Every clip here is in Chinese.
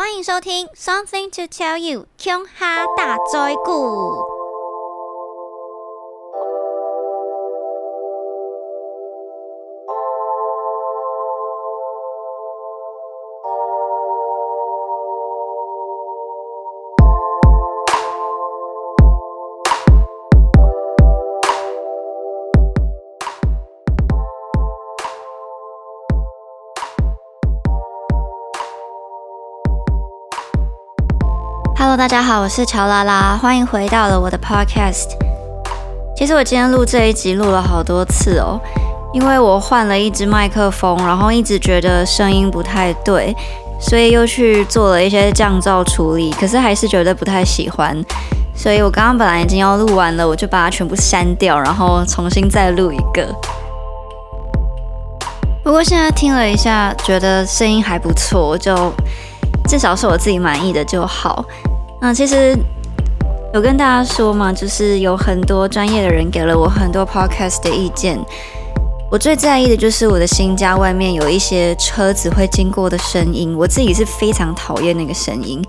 欢迎收听《Something to Tell You》琼哈大灾故。大家好，我是乔拉拉，欢迎回到了我的 Podcast。其实我今天录这一集录了好多次哦，因为我换了一支麦克风，然后一直觉得声音不太对，所以又去做了一些降噪处理，可是还是觉得不太喜欢，所以我刚刚本来已经要录完了，我就把它全部删掉，然后重新再录一个。不过现在听了一下，觉得声音还不错，就至少是我自己满意的就好。那其实有跟大家说嘛，就是有很多专业的人给了我很多 podcast 的意见。我最在意的就是我的新家外面有一些车子会经过的声音，我自己是非常讨厌那个声音。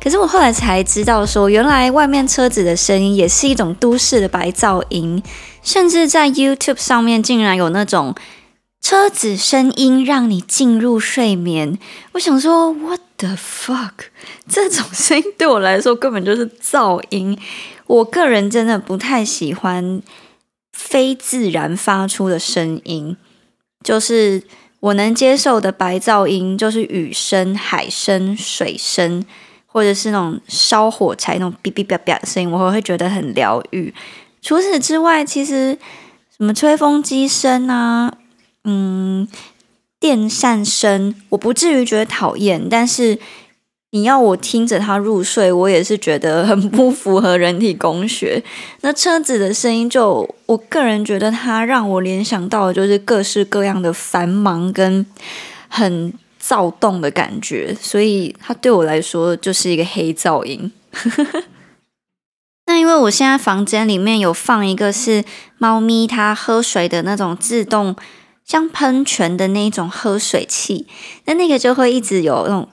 可是我后来才知道，说原来外面车子的声音也是一种都市的白噪音，甚至在 YouTube 上面竟然有那种。车子声音让你进入睡眠，我想说，What the fuck？这种声音对我来说根本就是噪音。我个人真的不太喜欢非自然发出的声音，就是我能接受的白噪音，就是雨声、海声、水声，或者是那种烧火柴那种哔哔叭叭的声音，我会觉得很疗愈。除此之外，其实什么吹风机声啊。嗯，电扇声我不至于觉得讨厌，但是你要我听着它入睡，我也是觉得很不符合人体工学。那车子的声音，就我个人觉得它让我联想到的就是各式各样的繁忙跟很躁动的感觉，所以它对我来说就是一个黑噪音。那因为我现在房间里面有放一个是猫咪它喝水的那种自动。像喷泉的那种喝水器，那那个就会一直有那种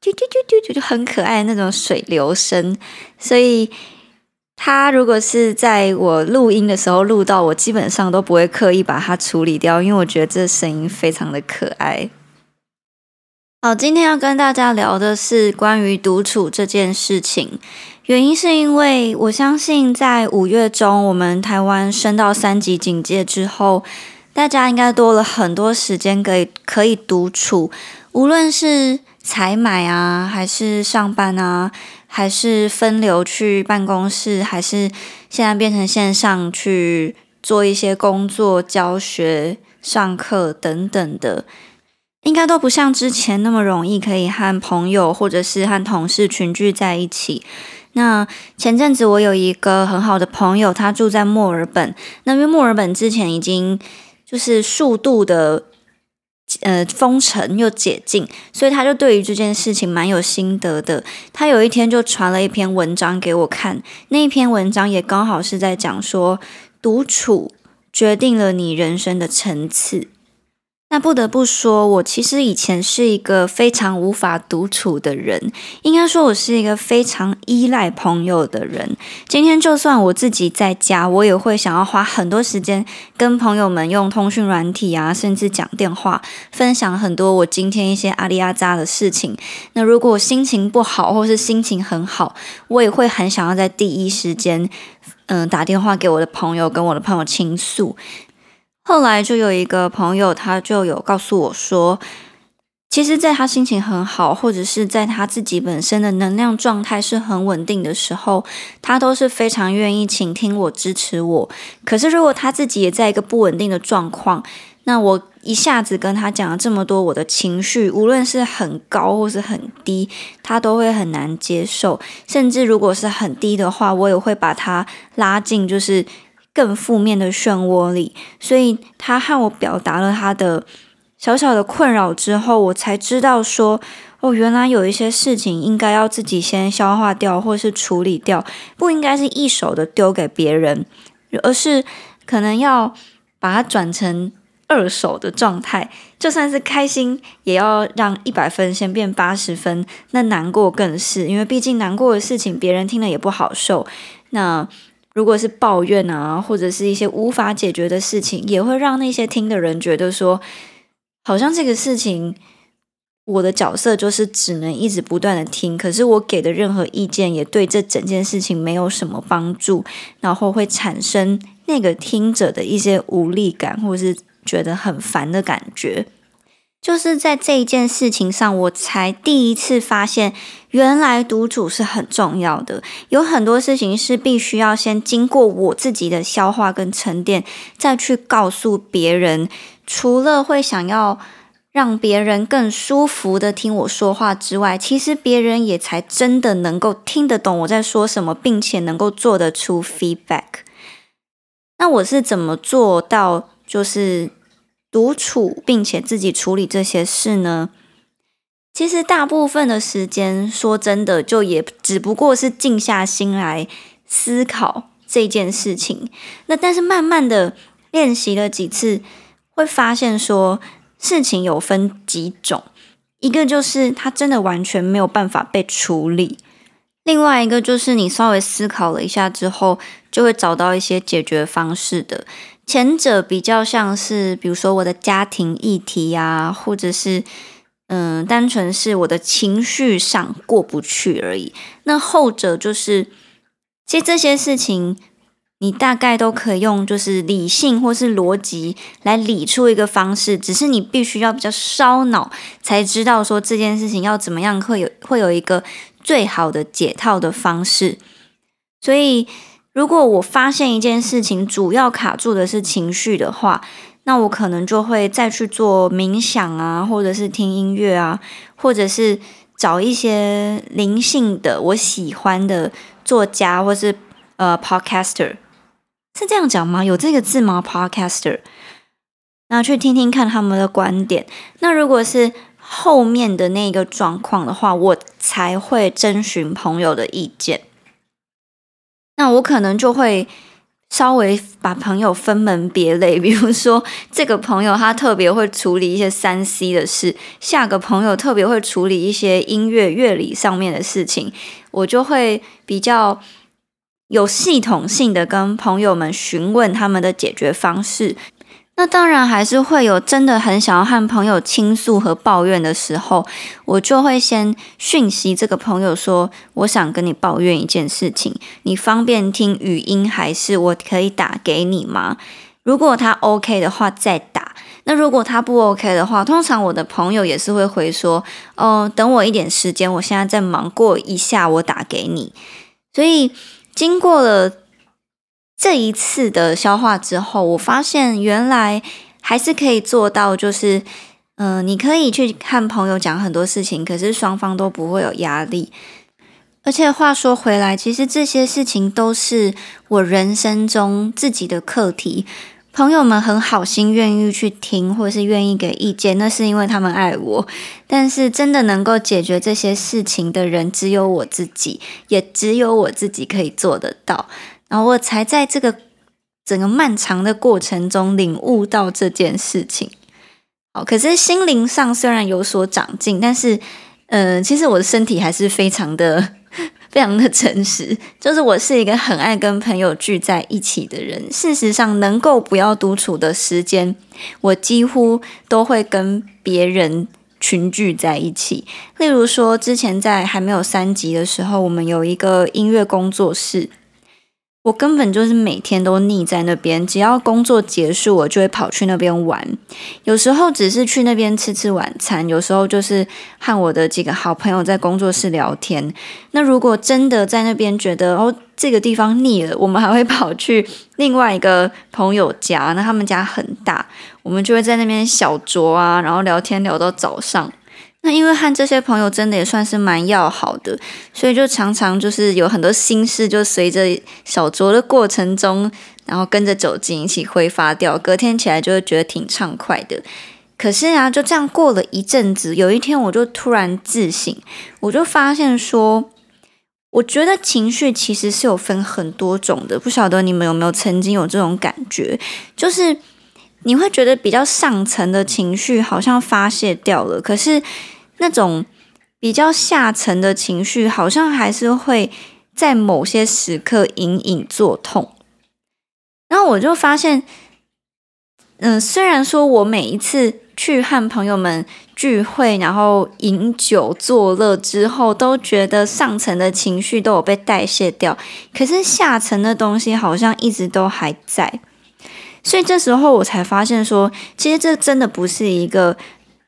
啾啾啾啾啾就很可爱的那种水流声。所以，它如果是在我录音的时候录到，我基本上都不会刻意把它处理掉，因为我觉得这声音非常的可爱。好，今天要跟大家聊的是关于独处这件事情，原因是因为我相信在五月中，我们台湾升到三级警戒之后。大家应该多了很多时间可以可以独处，无论是采买啊，还是上班啊，还是分流去办公室，还是现在变成线上去做一些工作、教学、上课等等的，应该都不像之前那么容易可以和朋友或者是和同事群聚在一起。那前阵子我有一个很好的朋友，他住在墨尔本，那因为墨尔本之前已经。就是速度的，呃，封城又解禁，所以他就对于这件事情蛮有心得的。他有一天就传了一篇文章给我看，那一篇文章也刚好是在讲说，独处决定了你人生的层次。那不得不说，我其实以前是一个非常无法独处的人，应该说我是一个非常依赖朋友的人。今天就算我自己在家，我也会想要花很多时间跟朋友们用通讯软体啊，甚至讲电话，分享很多我今天一些阿里阿扎的事情。那如果心情不好，或是心情很好，我也会很想要在第一时间，嗯，打电话给我的朋友，跟我的朋友倾诉。后来就有一个朋友，他就有告诉我说，其实，在他心情很好，或者是在他自己本身的能量状态是很稳定的时候，他都是非常愿意倾听我、支持我。可是，如果他自己也在一个不稳定的状况，那我一下子跟他讲了这么多我的情绪，无论是很高或是很低，他都会很难接受。甚至如果是很低的话，我也会把他拉进，就是。更负面的漩涡里，所以他和我表达了他的小小的困扰之后，我才知道说，哦，原来有一些事情应该要自己先消化掉，或是处理掉，不应该是一手的丢给别人，而是可能要把它转成。二手的状态，就算是开心，也要让一百分先变八十分。那难过更是，因为毕竟难过的事情，别人听了也不好受。那如果是抱怨啊，或者是一些无法解决的事情，也会让那些听的人觉得说，好像这个事情，我的角色就是只能一直不断的听，可是我给的任何意见也对这整件事情没有什么帮助，然后会产生那个听者的一些无力感，或是觉得很烦的感觉。就是在这一件事情上，我才第一次发现，原来独处是很重要的。有很多事情是必须要先经过我自己的消化跟沉淀，再去告诉别人。除了会想要让别人更舒服的听我说话之外，其实别人也才真的能够听得懂我在说什么，并且能够做得出 feedback。那我是怎么做到？就是。独处并且自己处理这些事呢？其实大部分的时间，说真的，就也只不过是静下心来思考这件事情。那但是慢慢的练习了几次，会发现说事情有分几种，一个就是它真的完全没有办法被处理，另外一个就是你稍微思考了一下之后，就会找到一些解决方式的。前者比较像是，比如说我的家庭议题呀，或者是嗯，单纯是我的情绪上过不去而已。那后者就是，其实这些事情你大概都可以用就是理性或是逻辑来理出一个方式，只是你必须要比较烧脑，才知道说这件事情要怎么样会有会有一个最好的解套的方式。所以。如果我发现一件事情主要卡住的是情绪的话，那我可能就会再去做冥想啊，或者是听音乐啊，或者是找一些灵性的我喜欢的作家，或是呃，podcaster，是这样讲吗？有这个字吗？podcaster，那去听听看他们的观点。那如果是后面的那个状况的话，我才会征询朋友的意见。那我可能就会稍微把朋友分门别类，比如说这个朋友他特别会处理一些三 C 的事，下个朋友特别会处理一些音乐乐理上面的事情，我就会比较有系统性的跟朋友们询问他们的解决方式。那当然还是会有真的很想要和朋友倾诉和抱怨的时候，我就会先讯息这个朋友说，我想跟你抱怨一件事情，你方便听语音还是我可以打给你吗？如果他 OK 的话再打，那如果他不 OK 的话，通常我的朋友也是会回说，哦，等我一点时间，我现在在忙，过一下我打给你。所以经过了。这一次的消化之后，我发现原来还是可以做到，就是，嗯，你可以去看朋友讲很多事情，可是双方都不会有压力。而且话说回来，其实这些事情都是我人生中自己的课题。朋友们很好心，愿意去听，或是愿意给意见，那是因为他们爱我。但是真的能够解决这些事情的人，只有我自己，也只有我自己可以做得到。然后我才在这个整个漫长的过程中领悟到这件事情。好，可是心灵上虽然有所长进，但是，呃，其实我的身体还是非常的、非常的诚实。就是我是一个很爱跟朋友聚在一起的人。事实上，能够不要独处的时间，我几乎都会跟别人群聚在一起。例如说，之前在还没有三级的时候，我们有一个音乐工作室。我根本就是每天都腻在那边，只要工作结束，我就会跑去那边玩。有时候只是去那边吃吃晚餐，有时候就是和我的几个好朋友在工作室聊天。那如果真的在那边觉得哦这个地方腻了，我们还会跑去另外一个朋友家，那他们家很大，我们就会在那边小酌啊，然后聊天聊到早上。那因为和这些朋友真的也算是蛮要好的，所以就常常就是有很多心事，就随着小酌的过程中，然后跟着酒精一起挥发掉，隔天起来就会觉得挺畅快的。可是啊，就这样过了一阵子，有一天我就突然自省，我就发现说，我觉得情绪其实是有分很多种的，不晓得你们有没有曾经有这种感觉，就是。你会觉得比较上层的情绪好像发泄掉了，可是那种比较下层的情绪好像还是会在某些时刻隐隐作痛。然后我就发现，嗯，虽然说我每一次去和朋友们聚会，然后饮酒作乐之后，都觉得上层的情绪都有被代谢掉，可是下层的东西好像一直都还在。所以这时候我才发现，说其实这真的不是一个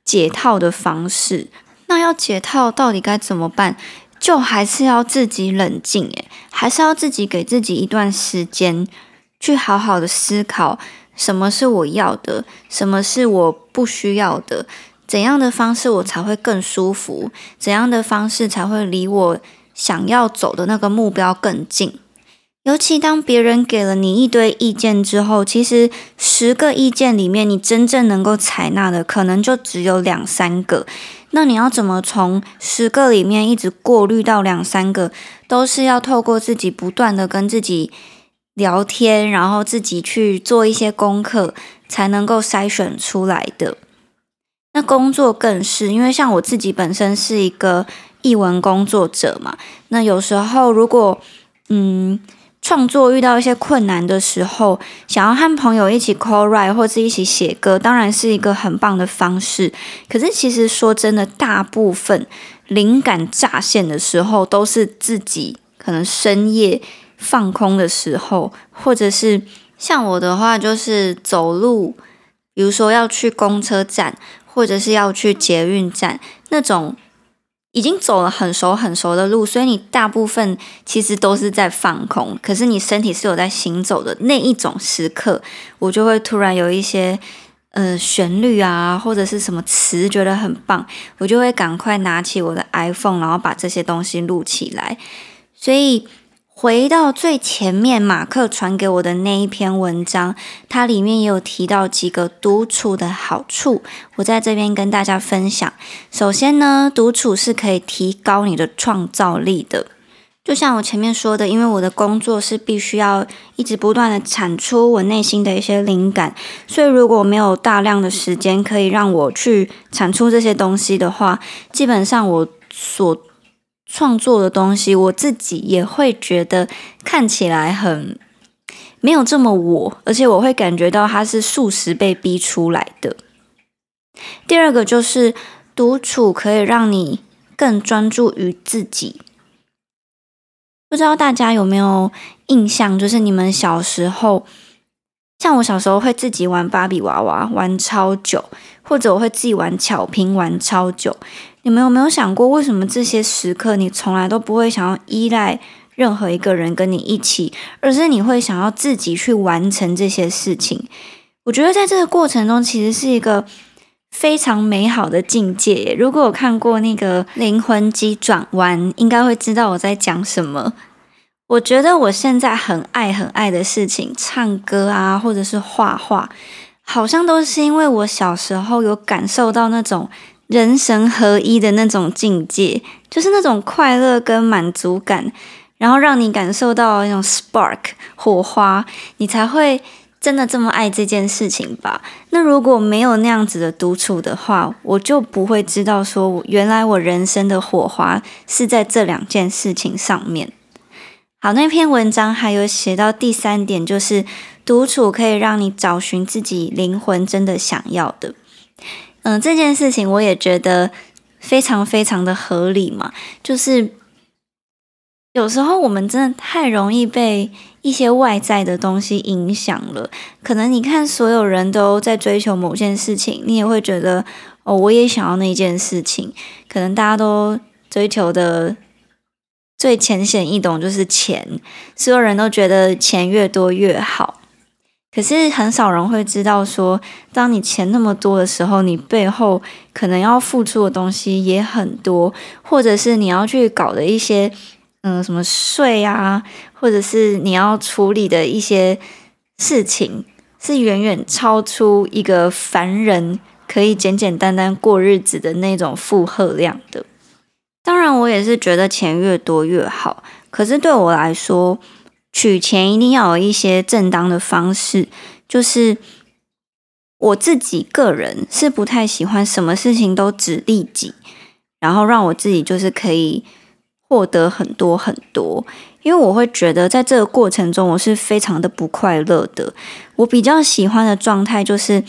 解套的方式。那要解套到底该怎么办？就还是要自己冷静，诶，还是要自己给自己一段时间，去好好的思考什么是我要的，什么是我不需要的，怎样的方式我才会更舒服，怎样的方式才会离我想要走的那个目标更近。尤其当别人给了你一堆意见之后，其实十个意见里面，你真正能够采纳的可能就只有两三个。那你要怎么从十个里面一直过滤到两三个？都是要透过自己不断的跟自己聊天，然后自己去做一些功课，才能够筛选出来的。那工作更是，因为像我自己本身是一个译文工作者嘛，那有时候如果嗯。创作遇到一些困难的时候，想要和朋友一起 call write 或者一起写歌，当然是一个很棒的方式。可是，其实说真的，大部分灵感乍现的时候，都是自己可能深夜放空的时候，或者是像我的话，就是走路，比如说要去公车站，或者是要去捷运站那种。已经走了很熟很熟的路，所以你大部分其实都是在放空。可是你身体是有在行走的那一种时刻，我就会突然有一些呃旋律啊，或者是什么词，觉得很棒，我就会赶快拿起我的 iPhone，然后把这些东西录起来。所以。回到最前面，马克传给我的那一篇文章，它里面也有提到几个独处的好处，我在这边跟大家分享。首先呢，独处是可以提高你的创造力的。就像我前面说的，因为我的工作是必须要一直不断的产出我内心的一些灵感，所以如果没有大量的时间可以让我去产出这些东西的话，基本上我所创作的东西，我自己也会觉得看起来很没有这么我，而且我会感觉到它是数十被逼出来的。第二个就是独处可以让你更专注于自己。不知道大家有没有印象，就是你们小时候，像我小时候会自己玩芭比娃娃玩超久，或者我会自己玩巧拼玩超久。你们有没有想过，为什么这些时刻你从来都不会想要依赖任何一个人跟你一起，而是你会想要自己去完成这些事情？我觉得在这个过程中，其实是一个非常美好的境界。如果有看过那个《灵魂急转弯》，应该会知道我在讲什么。我觉得我现在很爱很爱的事情，唱歌啊，或者是画画，好像都是因为我小时候有感受到那种。人神合一的那种境界，就是那种快乐跟满足感，然后让你感受到那种 spark 火花，你才会真的这么爱这件事情吧？那如果没有那样子的独处的话，我就不会知道说，原来我人生的火花是在这两件事情上面。好，那篇文章还有写到第三点，就是独处可以让你找寻自己灵魂真的想要的。嗯，这件事情我也觉得非常非常的合理嘛。就是有时候我们真的太容易被一些外在的东西影响了。可能你看所有人都在追求某件事情，你也会觉得哦，我也想要那件事情。可能大家都追求的最浅显易懂就是钱，所有人都觉得钱越多越好。可是很少人会知道，说当你钱那么多的时候，你背后可能要付出的东西也很多，或者是你要去搞的一些，嗯，什么税啊，或者是你要处理的一些事情，是远远超出一个凡人可以简简单单过日子的那种负荷量的。当然，我也是觉得钱越多越好，可是对我来说。取钱一定要有一些正当的方式，就是我自己个人是不太喜欢什么事情都只利己，然后让我自己就是可以获得很多很多，因为我会觉得在这个过程中我是非常的不快乐的。我比较喜欢的状态就是，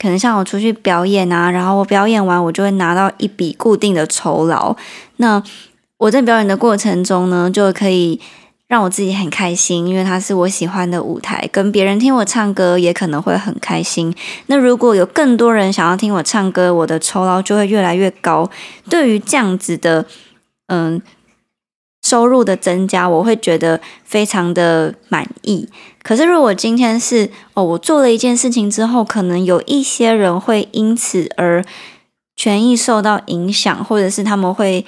可能像我出去表演啊，然后我表演完我就会拿到一笔固定的酬劳，那我在表演的过程中呢，就可以。让我自己很开心，因为它是我喜欢的舞台，跟别人听我唱歌也可能会很开心。那如果有更多人想要听我唱歌，我的酬劳就会越来越高。对于这样子的嗯收入的增加，我会觉得非常的满意。可是如果今天是哦，我做了一件事情之后，可能有一些人会因此而权益受到影响，或者是他们会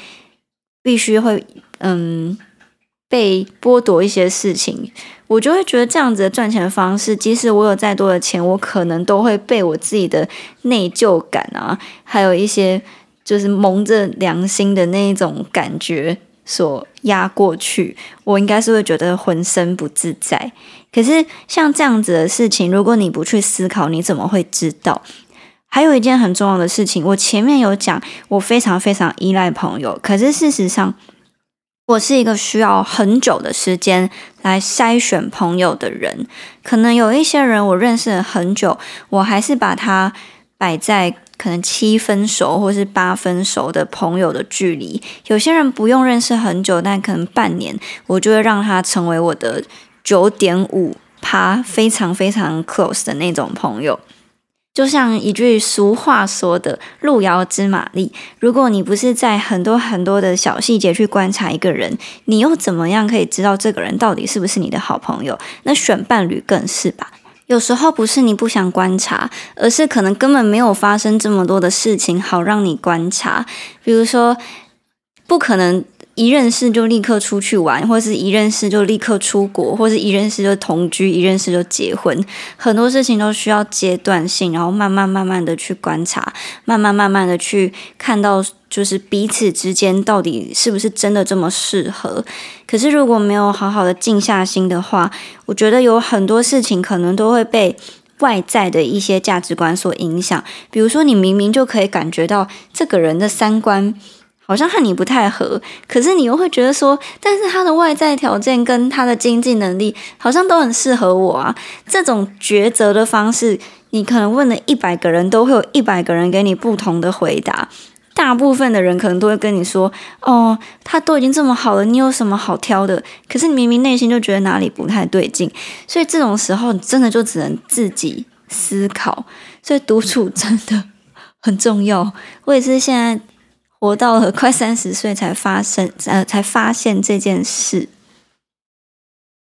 必须会嗯。被剥夺一些事情，我就会觉得这样子的赚钱方式，即使我有再多的钱，我可能都会被我自己的内疚感啊，还有一些就是蒙着良心的那一种感觉所压过去。我应该是会觉得浑身不自在。可是像这样子的事情，如果你不去思考，你怎么会知道？还有一件很重要的事情，我前面有讲，我非常非常依赖朋友，可是事实上。我是一个需要很久的时间来筛选朋友的人，可能有一些人我认识了很久，我还是把他摆在可能七分熟或是八分熟的朋友的距离。有些人不用认识很久，但可能半年，我就会让他成为我的九点五趴非常非常 close 的那种朋友。就像一句俗话说的“路遥知马力”，如果你不是在很多很多的小细节去观察一个人，你又怎么样可以知道这个人到底是不是你的好朋友？那选伴侣更是吧。有时候不是你不想观察，而是可能根本没有发生这么多的事情好让你观察。比如说，不可能。一认识就立刻出去玩，或者是一认识就立刻出国，或者一认识就同居，一认识就结婚。很多事情都需要阶段性，然后慢慢慢慢的去观察，慢慢慢慢的去看到，就是彼此之间到底是不是真的这么适合。可是如果没有好好的静下心的话，我觉得有很多事情可能都会被外在的一些价值观所影响。比如说，你明明就可以感觉到这个人的三观。好像和你不太合，可是你又会觉得说，但是他的外在条件跟他的经济能力好像都很适合我啊。这种抉择的方式，你可能问了一百个人，都会有一百个人给你不同的回答。大部分的人可能都会跟你说：“哦，他都已经这么好了，你有什么好挑的？”可是你明明内心就觉得哪里不太对劲，所以这种时候，你真的就只能自己思考。所以独处真的很重要。我也是现在。活到了快三十岁才发生，呃，才发现这件事。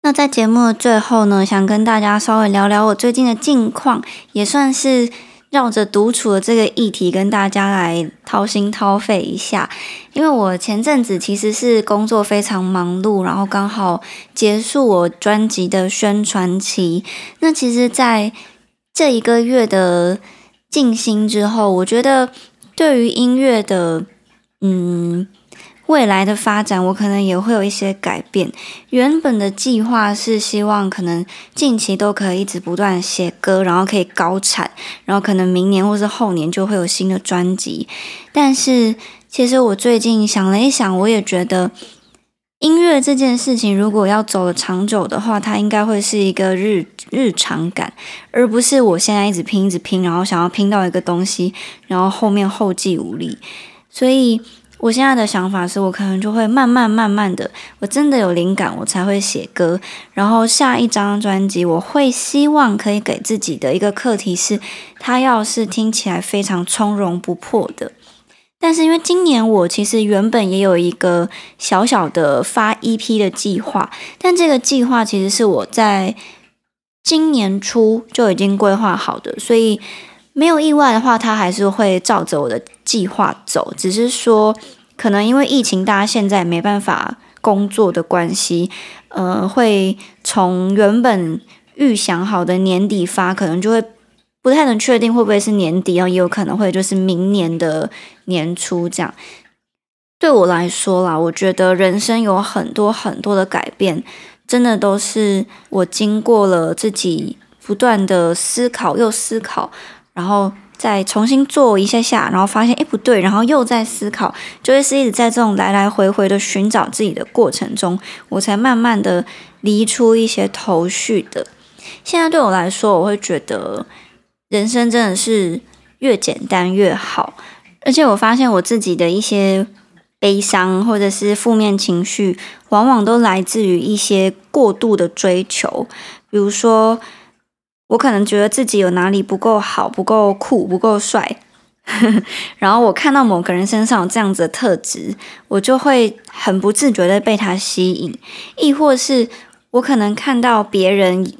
那在节目的最后呢，想跟大家稍微聊聊我最近的近况，也算是绕着独处的这个议题跟大家来掏心掏肺一下。因为我前阵子其实是工作非常忙碌，然后刚好结束我专辑的宣传期。那其实，在这一个月的静心之后，我觉得对于音乐的。嗯，未来的发展我可能也会有一些改变。原本的计划是希望可能近期都可以一直不断写歌，然后可以高产，然后可能明年或是后年就会有新的专辑。但是其实我最近想了一想，我也觉得音乐这件事情如果要走的长久的话，它应该会是一个日日常感，而不是我现在一直拼一直拼，然后想要拼到一个东西，然后后面后继无力。所以，我现在的想法是我可能就会慢慢慢慢的，我真的有灵感，我才会写歌。然后下一张专辑，我会希望可以给自己的一个课题是，它要是听起来非常从容不迫的。但是因为今年我其实原本也有一个小小的发 EP 的计划，但这个计划其实是我在今年初就已经规划好的，所以。没有意外的话，他还是会照着我的计划走。只是说，可能因为疫情，大家现在没办法工作的关系，呃，会从原本预想好的年底发，可能就会不太能确定会不会是年底，然后也有可能会就是明年的年初这样。对我来说啦，我觉得人生有很多很多的改变，真的都是我经过了自己不断的思考又思考。然后再重新做一下下，然后发现诶不对，然后又在思考，就会是一直在这种来来回回的寻找自己的过程中，我才慢慢的离出一些头绪的。现在对我来说，我会觉得人生真的是越简单越好，而且我发现我自己的一些悲伤或者是负面情绪，往往都来自于一些过度的追求，比如说我可能觉得自己有哪里不够好、不够酷、不够帅，然后我看到某个人身上有这样子的特质，我就会很不自觉的被他吸引，亦或是我可能看到别人。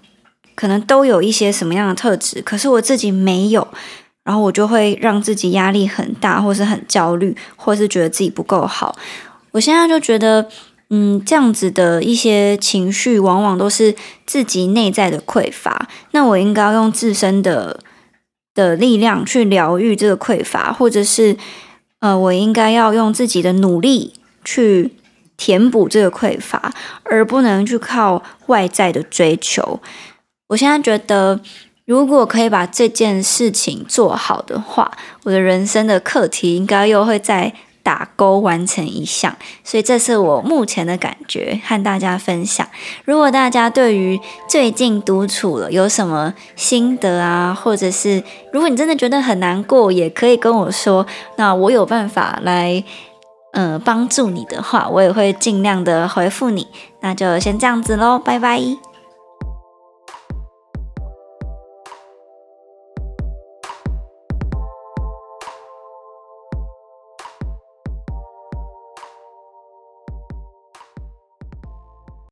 可能都有一些什么样的特质，可是我自己没有，然后我就会让自己压力很大，或是很焦虑，或是觉得自己不够好。我现在就觉得，嗯，这样子的一些情绪，往往都是自己内在的匮乏。那我应该要用自身的的力量去疗愈这个匮乏，或者是，呃，我应该要用自己的努力去填补这个匮乏，而不能去靠外在的追求。我现在觉得，如果可以把这件事情做好的话，我的人生的课题应该又会再打勾完成一项。所以这是我目前的感觉，和大家分享。如果大家对于最近独处了有什么心得啊，或者是如果你真的觉得很难过，也可以跟我说。那我有办法来，嗯，帮助你的话，我也会尽量的回复你。那就先这样子喽，拜拜。